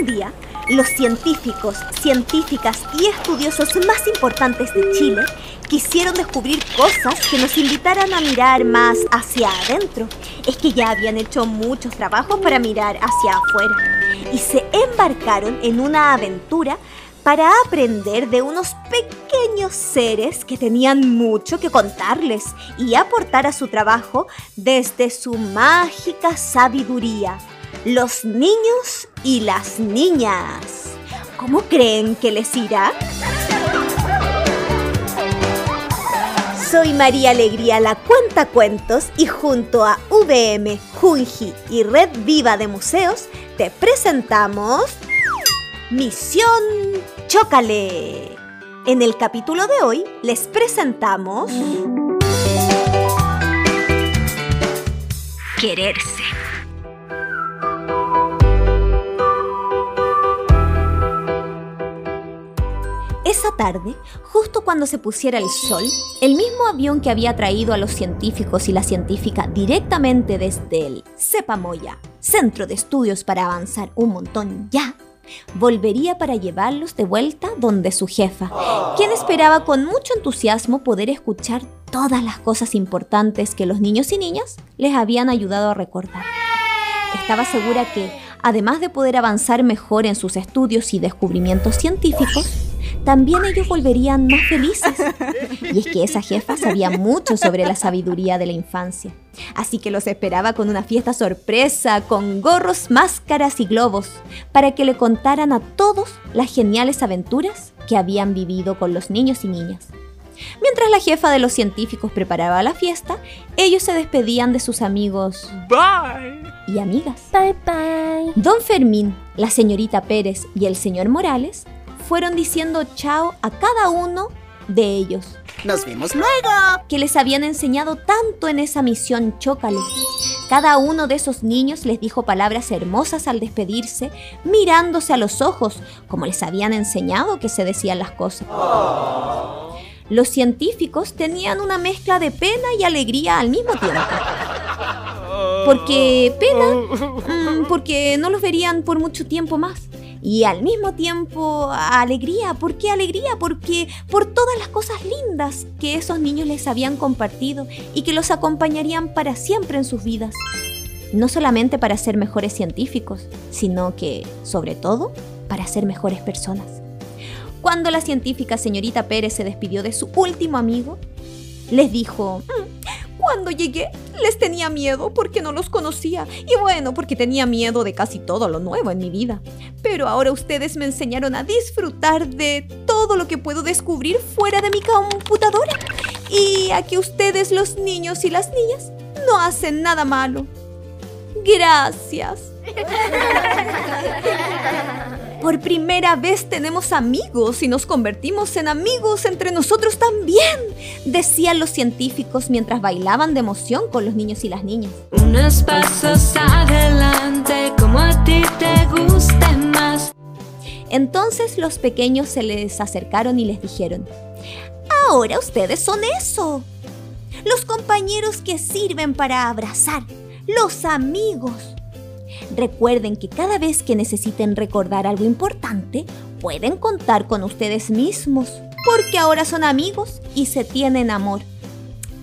Un día, los científicos, científicas y estudiosos más importantes de Chile quisieron descubrir cosas que nos invitaran a mirar más hacia adentro. Es que ya habían hecho muchos trabajos para mirar hacia afuera y se embarcaron en una aventura para aprender de unos pequeños seres que tenían mucho que contarles y aportar a su trabajo desde su mágica sabiduría. Los niños y las niñas. ¿Cómo creen que les irá? Soy María Alegría, la cuenta cuentos, y junto a VM, Junji y Red Viva de Museos, te presentamos Misión Chócale. En el capítulo de hoy les presentamos Quererse. Tarde, justo cuando se pusiera el sol, el mismo avión que había traído a los científicos y la científica directamente desde el Cepamoya, Centro de Estudios para Avanzar un Montón Ya, volvería para llevarlos de vuelta donde su jefa, quien esperaba con mucho entusiasmo poder escuchar todas las cosas importantes que los niños y niñas les habían ayudado a recordar. Estaba segura que, además de poder avanzar mejor en sus estudios y descubrimientos científicos, también ellos volverían más felices. Y es que esa jefa sabía mucho sobre la sabiduría de la infancia. Así que los esperaba con una fiesta sorpresa, con gorros, máscaras y globos, para que le contaran a todos las geniales aventuras que habían vivido con los niños y niñas. Mientras la jefa de los científicos preparaba la fiesta, ellos se despedían de sus amigos. Bye. Y amigas. Bye bye. Don Fermín, la señorita Pérez y el señor Morales fueron diciendo chao a cada uno de ellos. Nos vemos luego. Que les habían enseñado tanto en esa misión Chócale. Cada uno de esos niños les dijo palabras hermosas al despedirse, mirándose a los ojos, como les habían enseñado que se decían las cosas. Los científicos tenían una mezcla de pena y alegría al mismo tiempo. Porque pena, mm, porque no los verían por mucho tiempo más y al mismo tiempo alegría. ¿Por qué alegría? Porque por todas las cosas lindas que esos niños les habían compartido y que los acompañarían para siempre en sus vidas. No solamente para ser mejores científicos, sino que, sobre todo, para ser mejores personas. Cuando la científica señorita Pérez se despidió de su último amigo, les dijo, "Mm, cuando llegué les tenía miedo porque no los conocía y bueno, porque tenía miedo de casi todo lo nuevo en mi vida. Pero ahora ustedes me enseñaron a disfrutar de todo lo que puedo descubrir fuera de mi computadora y a que ustedes los niños y las niñas no hacen nada malo. Gracias. Por primera vez tenemos amigos y nos convertimos en amigos entre nosotros también, decían los científicos mientras bailaban de emoción con los niños y las niñas. Unos pasos adelante, como a ti te guste más. Entonces los pequeños se les acercaron y les dijeron, ahora ustedes son eso, los compañeros que sirven para abrazar, los amigos. Recuerden que cada vez que necesiten recordar algo importante, pueden contar con ustedes mismos, porque ahora son amigos y se tienen amor.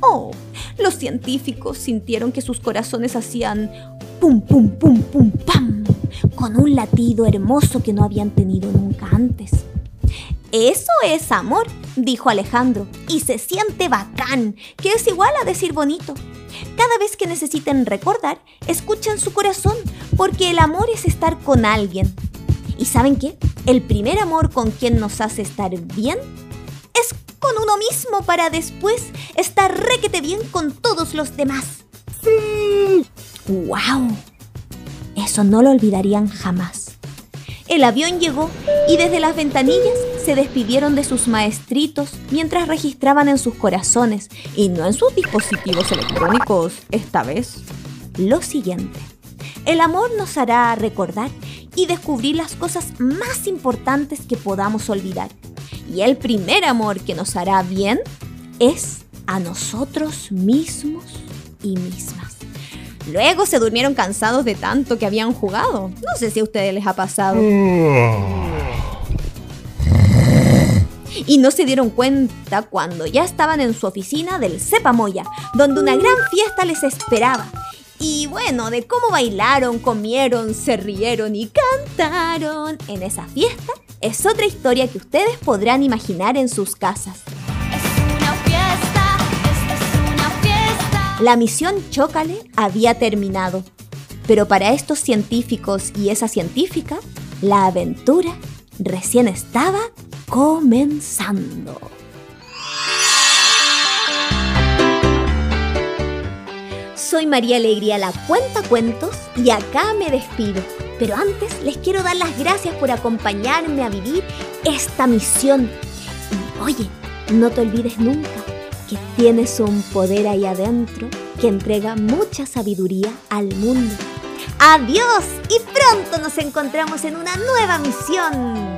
Oh, los científicos sintieron que sus corazones hacían pum, pum, pum, pum, pam, con un latido hermoso que no habían tenido nunca antes. Eso es amor, dijo Alejandro, y se siente bacán, que es igual a decir bonito. Cada vez que necesiten recordar, escuchen su corazón, porque el amor es estar con alguien. ¿Y saben qué? El primer amor con quien nos hace estar bien es con uno mismo para después estar requete bien con todos los demás. ¡Sí! ¡Wow! Eso no lo olvidarían jamás. El avión llegó y desde las ventanillas se despidieron de sus maestritos mientras registraban en sus corazones y no en sus dispositivos electrónicos esta vez. Lo siguiente. El amor nos hará recordar y descubrir las cosas más importantes que podamos olvidar. Y el primer amor que nos hará bien es a nosotros mismos y mismas. Luego se durmieron cansados de tanto que habían jugado. No sé si a ustedes les ha pasado. Y no se dieron cuenta cuando ya estaban en su oficina del Cepamoya, donde una gran fiesta les esperaba. Y bueno, de cómo bailaron, comieron, se rieron y cantaron en esa fiesta es otra historia que ustedes podrán imaginar en sus casas. La misión Chócale había terminado, pero para estos científicos y esa científica, la aventura recién estaba comenzando. Soy María Alegría, la cuenta cuentos, y acá me despido. Pero antes les quiero dar las gracias por acompañarme a vivir esta misión. Y oye, no te olvides nunca que tienes un poder ahí adentro que entrega mucha sabiduría al mundo. Adiós y pronto nos encontramos en una nueva misión.